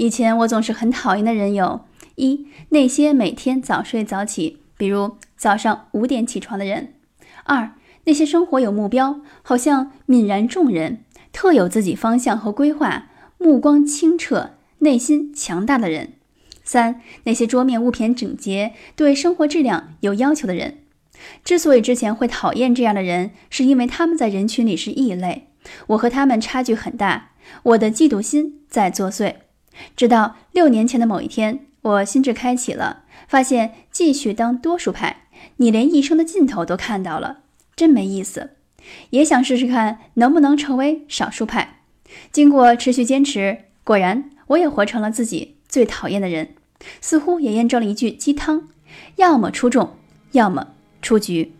以前我总是很讨厌的人有：一、那些每天早睡早起，比如早上五点起床的人；二、那些生活有目标，好像泯然众人，特有自己方向和规划，目光清澈，内心强大的人；三、那些桌面物品整洁，对生活质量有要求的人。之所以之前会讨厌这样的人，是因为他们在人群里是异类，我和他们差距很大，我的嫉妒心在作祟。直到六年前的某一天，我心智开启了，发现继续当多数派，你连一生的尽头都看到了，真没意思。也想试试看能不能成为少数派。经过持续坚持，果然我也活成了自己最讨厌的人，似乎也验证了一句鸡汤：要么出众，要么出局。